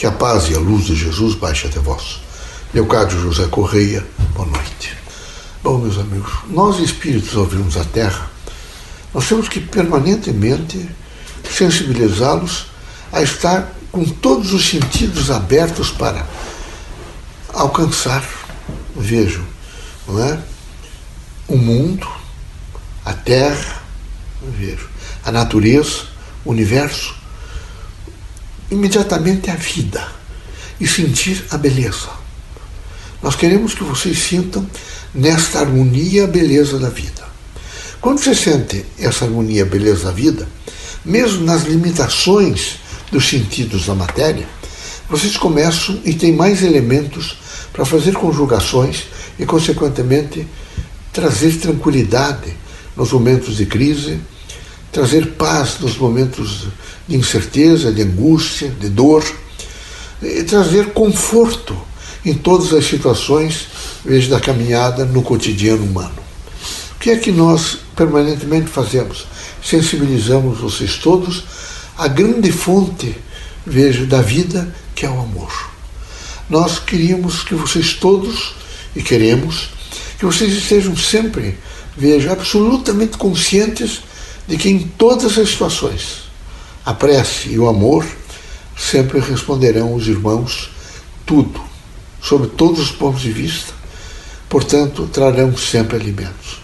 Que a paz e a luz de Jesus baixe até vós. Leocádio José Correia, boa noite. Bom, meus amigos, nós espíritos ao virmos a Terra, nós temos que permanentemente sensibilizá-los a estar com todos os sentidos abertos para alcançar, vejo, não é? o mundo, a terra, vejo, a natureza, o universo, imediatamente a vida e sentir a beleza. Nós queremos que vocês sintam nesta harmonia a beleza da vida. Quando você sente essa harmonia, a beleza da vida, mesmo nas limitações dos sentidos da matéria, vocês começam e têm mais elementos para fazer conjugações e, consequentemente, trazer tranquilidade nos momentos de crise, trazer paz nos momentos de incerteza, de angústia, de dor, e trazer conforto em todas as situações, veja, da caminhada no cotidiano humano. O que é que nós permanentemente fazemos? Sensibilizamos vocês todos à grande fonte, veja, da vida, que é o amor. Nós queríamos que vocês todos, e queremos, que vocês estejam sempre, veja, absolutamente conscientes de que em todas as situações, a prece e o amor sempre responderão os irmãos tudo, sob todos os pontos de vista, portanto, trarão sempre alimentos.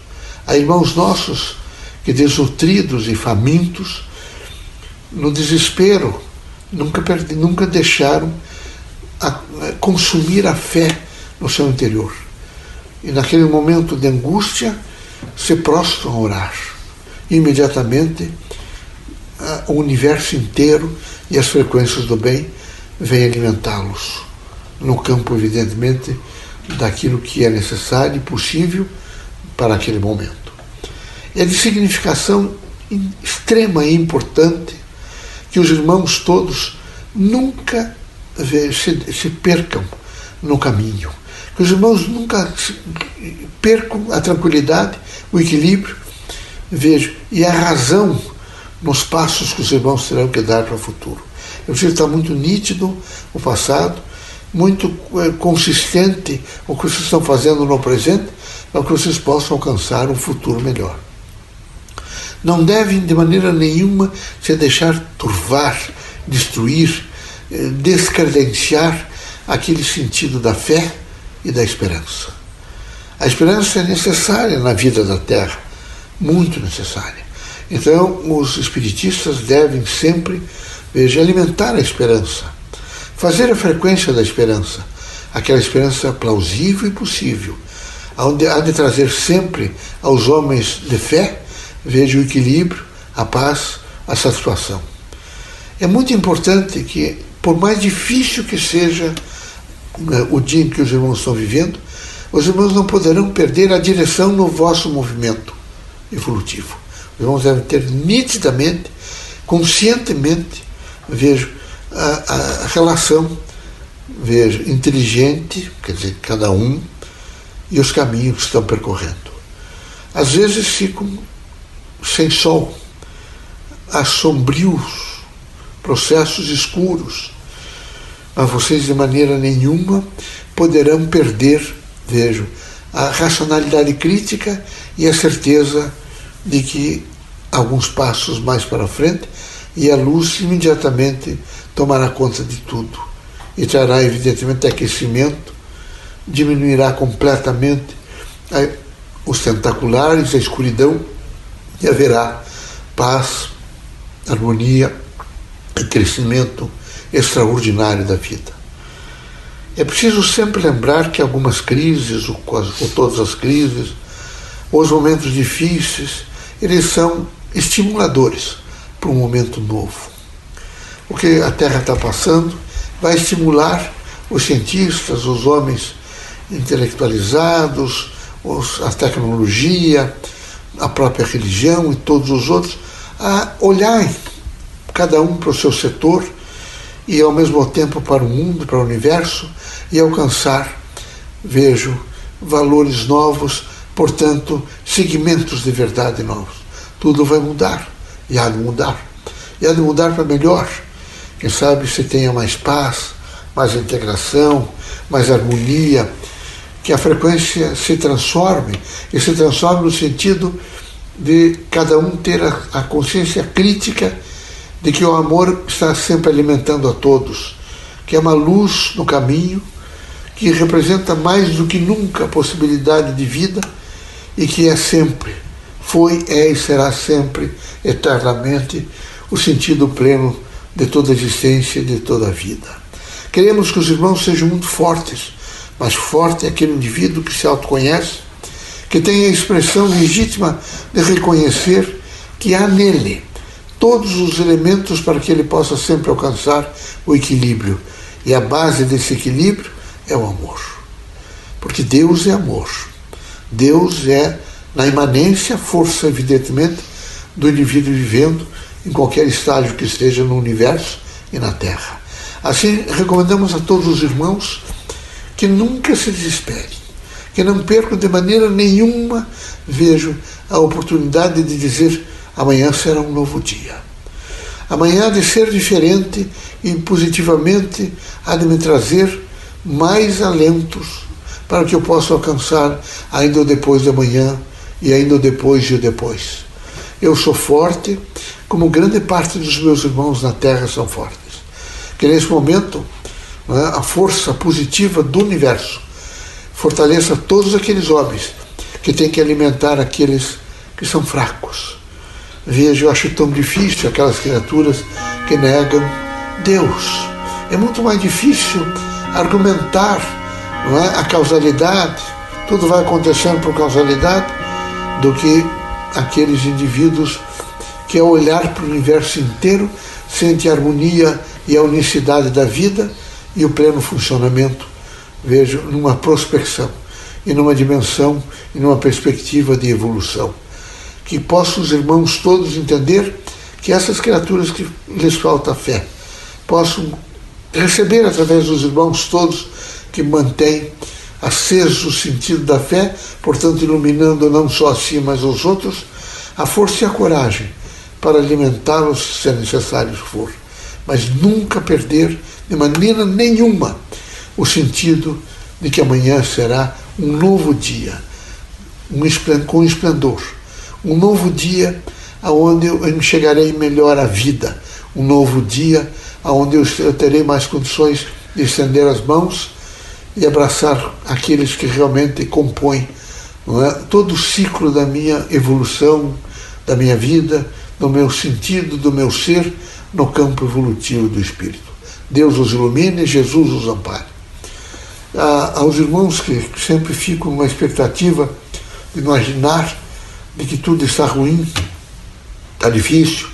Há irmãos nossos que, desnutridos e famintos, no desespero, nunca, nunca deixaram a, a consumir a fé no seu interior e naquele momento de angústia se prostram a orar. Imediatamente o universo inteiro e as frequências do bem vêm alimentá-los no campo, evidentemente, daquilo que é necessário e possível para aquele momento. É de significação extrema e importante que os irmãos todos nunca se, percam no caminho que os irmãos nunca percam a tranquilidade, o equilíbrio, vejo, e a razão nos passos que os irmãos terão que dar para o futuro. Eu preciso estar muito nítido o passado, muito é, consistente o que vocês estão fazendo no presente, para que vocês possam alcançar um futuro melhor. Não devem de maneira nenhuma se deixar turvar, destruir, eh, descredenciar aquele sentido da fé e da esperança. A esperança é necessária na vida da Terra, muito necessária. Então, os espiritistas devem sempre, veja, alimentar a esperança, fazer a frequência da esperança, aquela esperança plausível e possível, onde há de trazer sempre aos homens de fé, veja o equilíbrio, a paz, a satisfação. É muito importante que, por mais difícil que seja né, o dia em que os irmãos estão vivendo, os irmãos não poderão perder a direção no vosso movimento evolutivo. Os irmãos devem ter nitidamente, conscientemente, vejo, a, a relação, vejo, inteligente, quer dizer, cada um, e os caminhos que estão percorrendo. Às vezes ficam sem sol, há sombrios, processos escuros, mas vocês de maneira nenhuma poderão perder, vejo, a racionalidade crítica e a certeza de que alguns passos mais para frente e a luz imediatamente tomará conta de tudo e trará evidentemente aquecimento, diminuirá completamente os tentaculares, a escuridão e haverá paz, harmonia e crescimento extraordinário da vida. É preciso sempre lembrar que algumas crises, ou, ou todas as crises, os momentos difíceis, eles são estimuladores para um momento novo. O que a Terra está passando vai estimular os cientistas, os homens intelectualizados, os, a tecnologia, a própria religião e todos os outros a olharem cada um para o seu setor e ao mesmo tempo para o mundo, para o universo e alcançar, vejo, valores novos, portanto, segmentos de verdade novos. Tudo vai mudar e há de mudar. E há de mudar para melhor. Quem sabe se tenha mais paz, mais integração, mais harmonia, que a frequência se transforme e se transforme no sentido de cada um ter a, a consciência crítica de que o amor está sempre alimentando a todos, que é uma luz no caminho, que representa mais do que nunca a possibilidade de vida e que é sempre, foi, é e será sempre, eternamente, o sentido pleno de toda a existência e de toda a vida. Queremos que os irmãos sejam muito fortes, mas forte é aquele indivíduo que se autoconhece, que tem a expressão legítima de reconhecer que há nele todos os elementos para que ele possa sempre alcançar o equilíbrio. E a base desse equilíbrio é o amor. Porque Deus é amor. Deus é, na imanência, força, evidentemente, do indivíduo vivendo em qualquer estágio que esteja no universo e na Terra. Assim, recomendamos a todos os irmãos que nunca se desesperem, que não percam de maneira nenhuma, vejo, a oportunidade de dizer amanhã será um novo dia. Amanhã há de ser diferente e positivamente há de me trazer mais alentos para que eu possa alcançar ainda depois de amanhã e ainda depois de depois. Eu sou forte, como grande parte dos meus irmãos na Terra são fortes. Que nesse momento né, a força positiva do universo fortaleça todos aqueles homens que têm que alimentar aqueles que são fracos. Veja, eu acho tão difícil aquelas criaturas que negam Deus. É muito mais difícil argumentar é, a causalidade, tudo vai acontecendo por causalidade, do que aqueles indivíduos que, ao olhar para o universo inteiro, sente a harmonia e a unicidade da vida e o pleno funcionamento, vejo, numa prospecção e numa dimensão e numa perspectiva de evolução. Que possam os irmãos todos entender que essas criaturas que lhes falta fé possam receber através dos irmãos todos que mantêm aceso o sentido da fé, portanto iluminando não só a si, mas os outros, a força e a coragem para alimentá-los se necessário for, mas nunca perder de maneira nenhuma o sentido de que amanhã será um novo dia, um com esplendor, um novo dia aonde eu enxergarei melhor a vida, um novo dia aonde eu terei mais condições de estender as mãos e abraçar aqueles que realmente compõem é? todo o ciclo da minha evolução, da minha vida, do meu sentido, do meu ser no campo evolutivo do espírito. Deus os ilumine, Jesus os ampare. Ah, aos irmãos que sempre ficam numa expectativa de imaginar de que tudo está ruim, está difícil,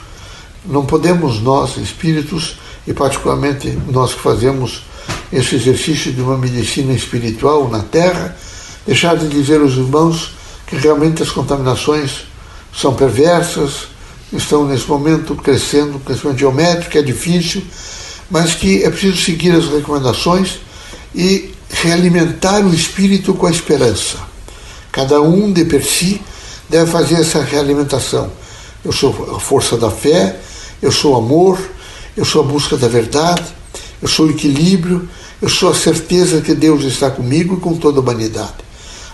não podemos nós, espíritos, e particularmente nós que fazemos esse exercício de uma medicina espiritual na Terra, deixar de dizer aos irmãos que realmente as contaminações são perversas, estão nesse momento crescendo, crescimento geométrico, é difícil, mas que é preciso seguir as recomendações e realimentar o espírito com a esperança. Cada um de per si deve fazer essa realimentação. Eu sou a força da fé, eu sou amor, eu sou a busca da verdade, eu sou o equilíbrio, eu sou a certeza que Deus está comigo e com toda a humanidade.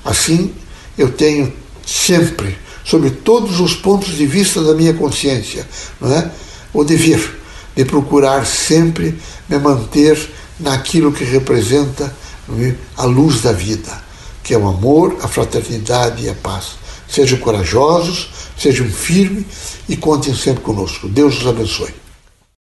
Assim, eu tenho sempre, sobre todos os pontos de vista da minha consciência, não é? o dever de procurar sempre me manter naquilo que representa é? a luz da vida, que é o amor, a fraternidade e a paz. Sejam corajosos, sejam firmes e contem sempre conosco. Deus os abençoe.